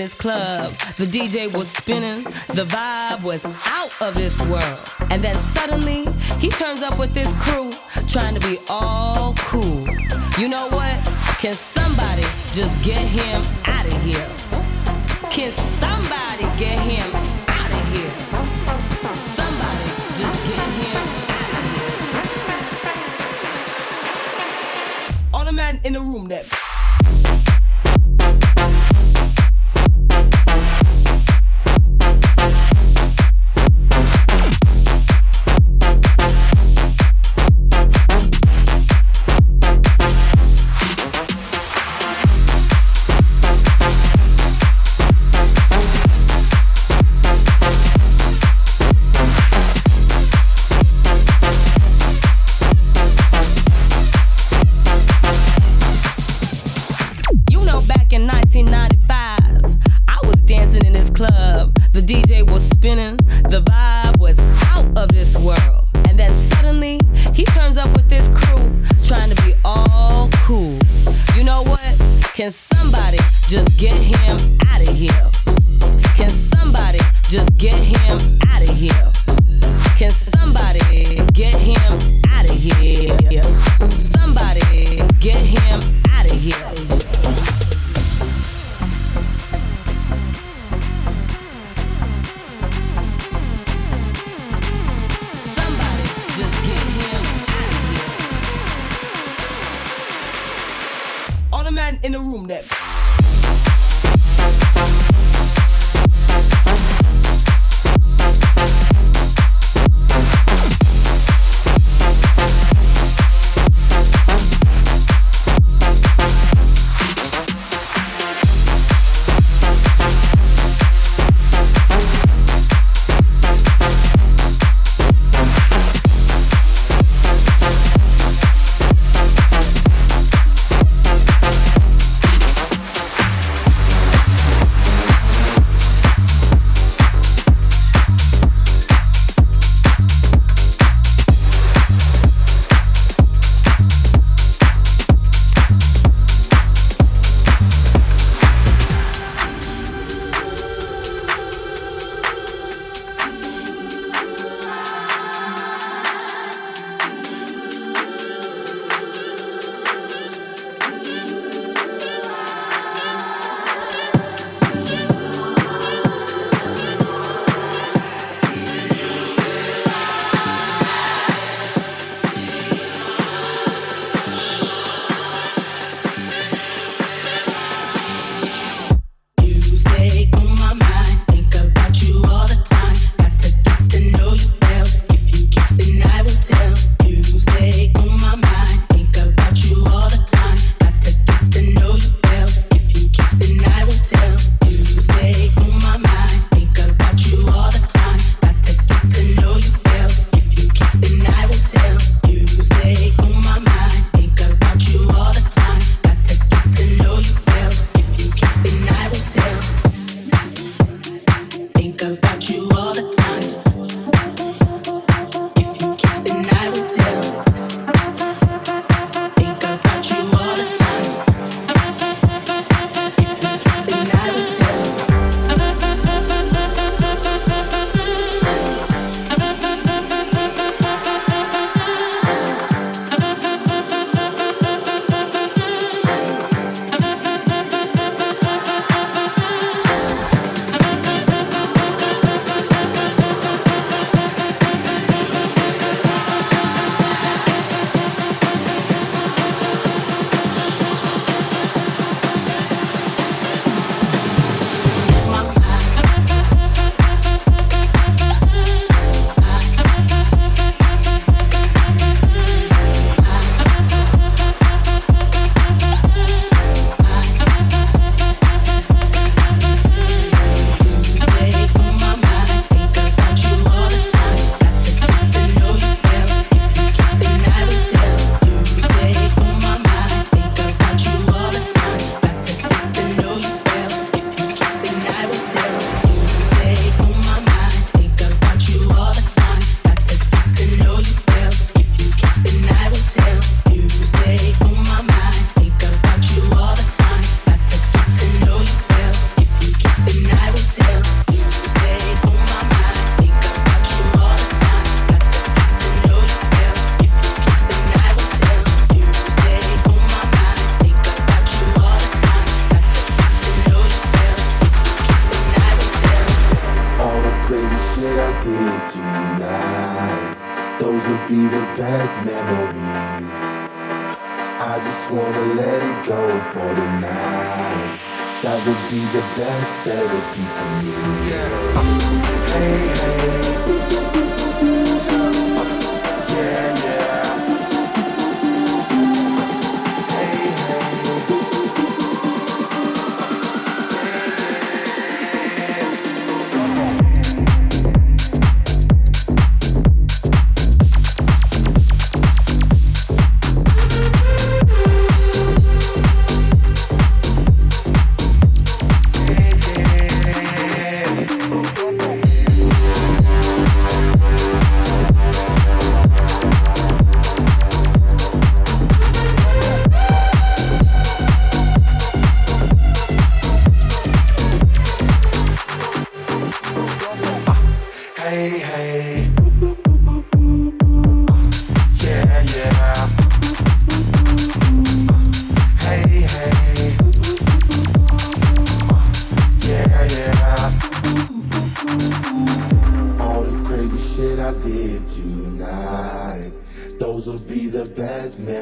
this club. The DJ was spinning, the vibe was out of this world. And then suddenly, he turns up with this crew, trying to be all cool. You know what? Can somebody just get him out of here? Can somebody get him out of here? Somebody just get him out of here. All the men in the room that. let it go for the night. That would be the best therapy for me. Yeah. Hey, hey.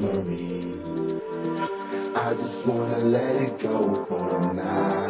memories. I just wanna let it go for the night.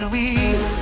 do we?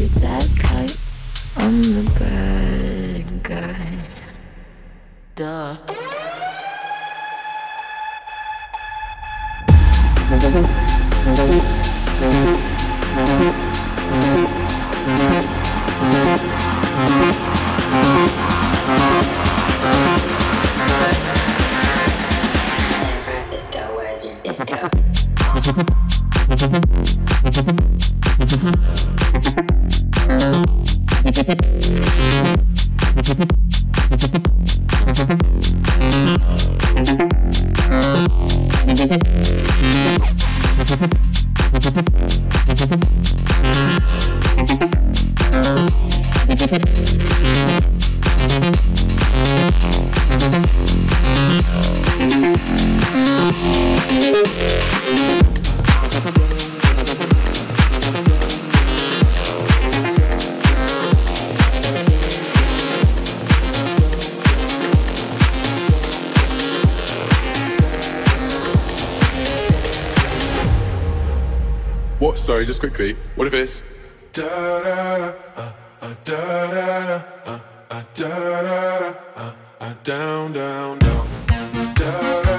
with that. I'm the bad guy. Duh. Francisco, your disco? Sorry, just quickly. What if it's da da da uh, uh, da da da uh, uh, da da da uh, uh, down down down da da.